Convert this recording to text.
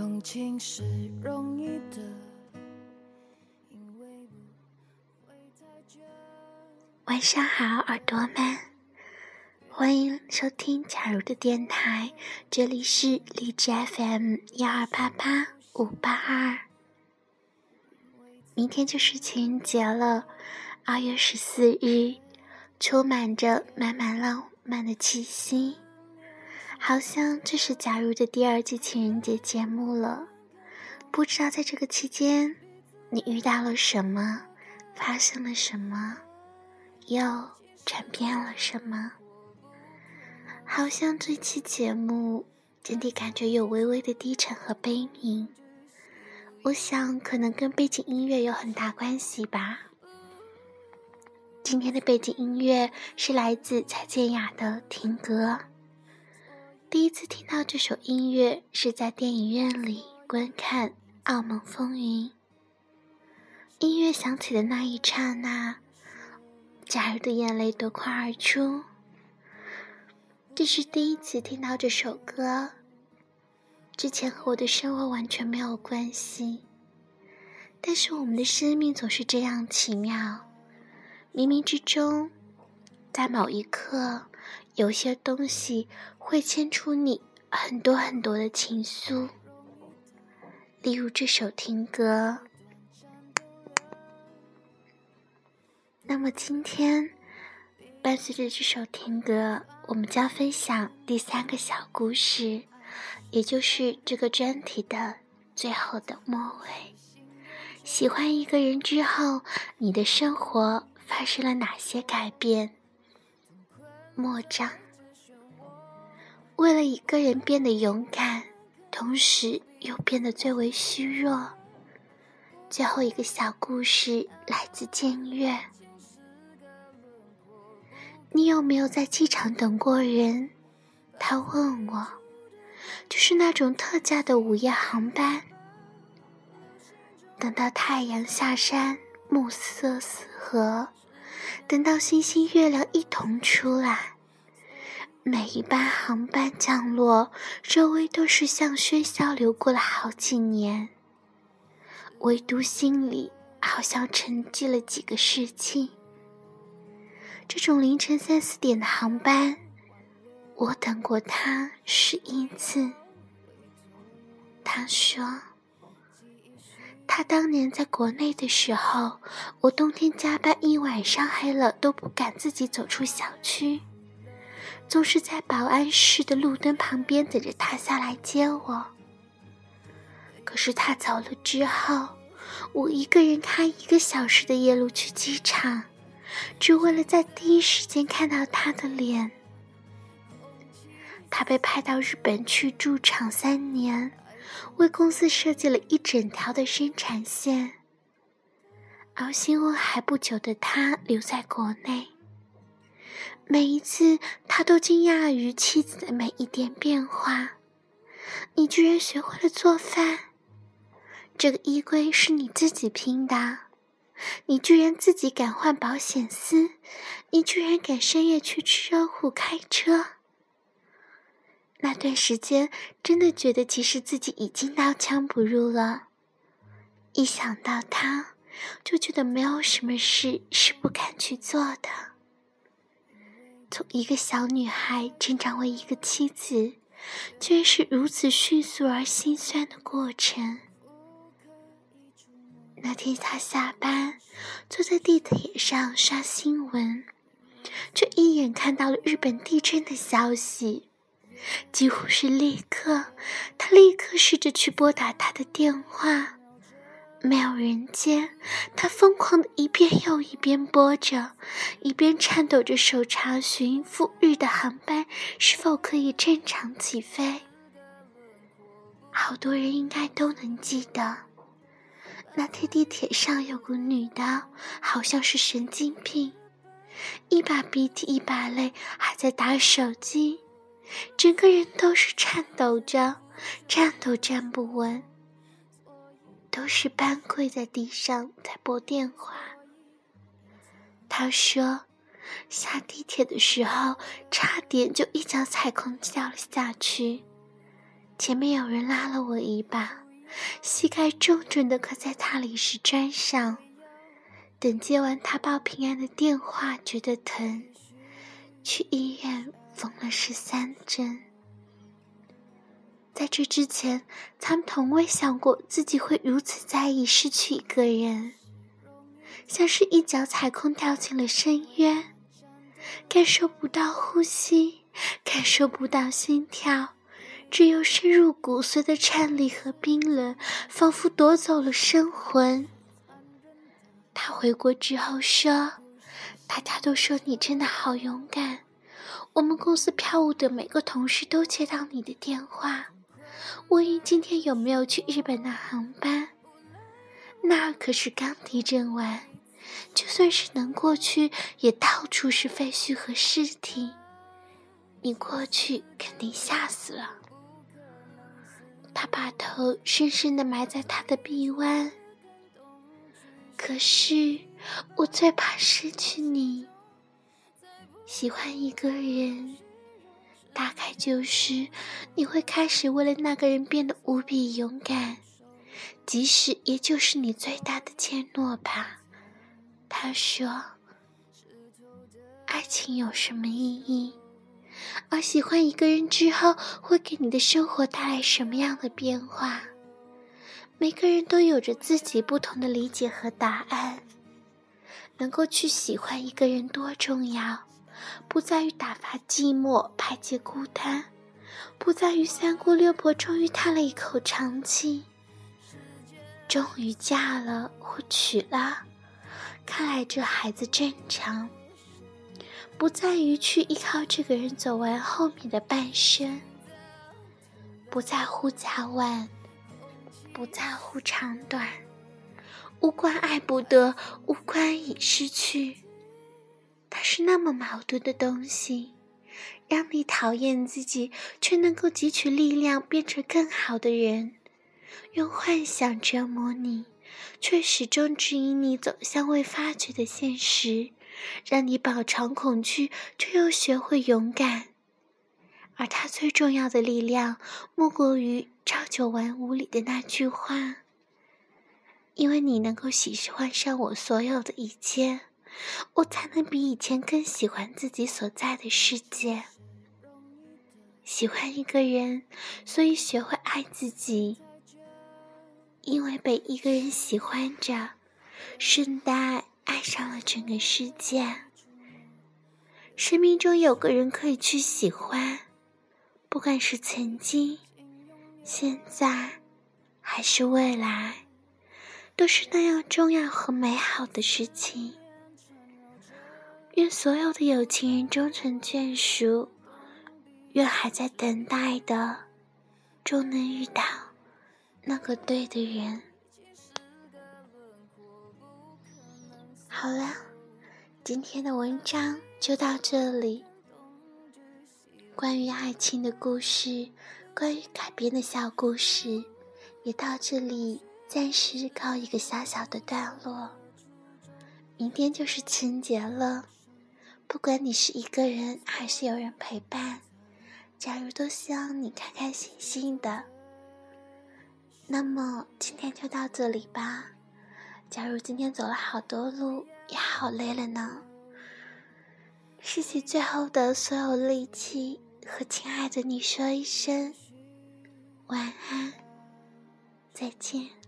动情是容易的，晚上好，耳朵们，欢迎收听假如的电台，这里是荔枝 FM 幺二八八五八二。明天就是情人节了，二月十四日，充满着满满浪漫的气息。好像这是假如的第二季情人节节目了，不知道在这个期间，你遇到了什么，发生了什么，又转变了什么？好像这期节目整体感觉有微微的低沉和悲鸣，我想可能跟背景音乐有很大关系吧。今天的背景音乐是来自蔡健雅的《听歌》。第一次听到这首音乐是在电影院里观看《澳门风云》。音乐响起的那一刹那，假如的眼泪夺眶而出。这是第一次听到这首歌，之前和我的生活完全没有关系。但是我们的生命总是这样奇妙，冥冥之中，在某一刻。有些东西会牵出你很多很多的情愫，例如这首听歌。那么今天，伴随着这首听歌，我们将分享第三个小故事，也就是这个专题的最后的末尾。喜欢一个人之后，你的生活发生了哪些改变？莫章，为了一个人变得勇敢，同时又变得最为虚弱。最后一个小故事来自建月。你有没有在机场等过人？他问我，就是那种特价的午夜航班。等到太阳下山，暮色四合。等到星星月亮一同出来，每一班航班降落，周围都是像喧嚣流过了好几年，唯独心里好像沉寂了几个世纪。这种凌晨三四点的航班，我等过他十一次。他说。他当年在国内的时候，我冬天加班一晚上黑了都不敢自己走出小区，总是在保安室的路灯旁边等着他下来接我。可是他走了之后，我一个人开一个小时的夜路去机场，只为了在第一时间看到他的脸。他被派到日本去驻场三年。为公司设计了一整条的生产线，而新婚还不久的他留在国内。每一次，他都惊讶于妻子的每一点变化。你居然学会了做饭，这个衣柜是你自己拼的，你居然自己敢换保险丝，你居然敢深夜去吃肉户开车。那段时间，真的觉得其实自己已经刀枪不入了。一想到他，就觉得没有什么事是不敢去做的。从一个小女孩成长为一个妻子，居然是如此迅速而心酸的过程。那天他下班，坐在地铁上刷新闻，却一眼看到了日本地震的消息。几乎是立刻，他立刻试着去拨打他的电话，没有人接。他疯狂的一遍又一遍拨着，一边颤抖着手查询赴日的航班是否可以正常起飞。好多人应该都能记得，那天地铁上有个女的，好像是神经病，一把鼻涕一把泪，还在打手机。整个人都是颤抖着，站都站不稳，都是半跪在地上在拨电话。他说，下地铁的时候差点就一脚踩空掉了下去，前面有人拉了我一把，膝盖重重的磕在大理石砖上。等接完他报平安的电话，觉得疼，去医院缝了十三针。在这之前，他们从未想过自己会如此在意失去一个人，像是一脚踩空掉进了深渊，感受不到呼吸，感受不到心跳，只有深入骨髓的颤栗和冰冷，仿佛夺走了生魂。他回国之后说：“大家都说你真的好勇敢，我们公司票务的每个同事都接到你的电话。”问你今天有没有去日本的航班？那可是刚地震完，就算是能过去，也到处是废墟和尸体。你过去肯定吓死了。他把头深深的埋在他的臂弯。可是我最怕失去你。喜欢一个人。大概就是你会开始为了那个人变得无比勇敢，即使也就是你最大的怯懦吧。他说：“爱情有什么意义？而喜欢一个人之后，会给你的生活带来什么样的变化？每个人都有着自己不同的理解和答案。能够去喜欢一个人多重要。”不在于打发寂寞、排解孤单，不在于三姑六婆终于叹了一口长气，终于嫁了或娶了，看来这孩子正常。不在于去依靠这个人走完后面的半生，不在乎早晚，不在乎长短，无关爱不得，无关已失去。它是那么矛盾的东西，让你讨厌自己，却能够汲取力量变成更好的人；用幻想折磨你，却始终指引你走向未发觉的现实，让你饱尝恐惧，却又学会勇敢。而它最重要的力量，莫过于《朝九晚五》里的那句话：“因为你能够喜欢上我所有的一切。”我才能比以前更喜欢自己所在的世界。喜欢一个人，所以学会爱自己。因为被一个人喜欢着，顺带爱上了整个世界。生命中有个人可以去喜欢，不管是曾经、现在，还是未来，都是那样重要和美好的事情。愿所有的有情人终成眷属，愿还在等待的，终能遇到那个对的人。好了，今天的文章就到这里。关于爱情的故事，关于改编的小故事，也到这里暂时告一个小小的段落。明天就是情人节了。不管你是一个人还是有人陪伴，假如都希望你开开心心的，那么今天就到这里吧。假如今天走了好多路，也好累了呢，失去最后的所有力气，和亲爱的你说一声晚安，再见。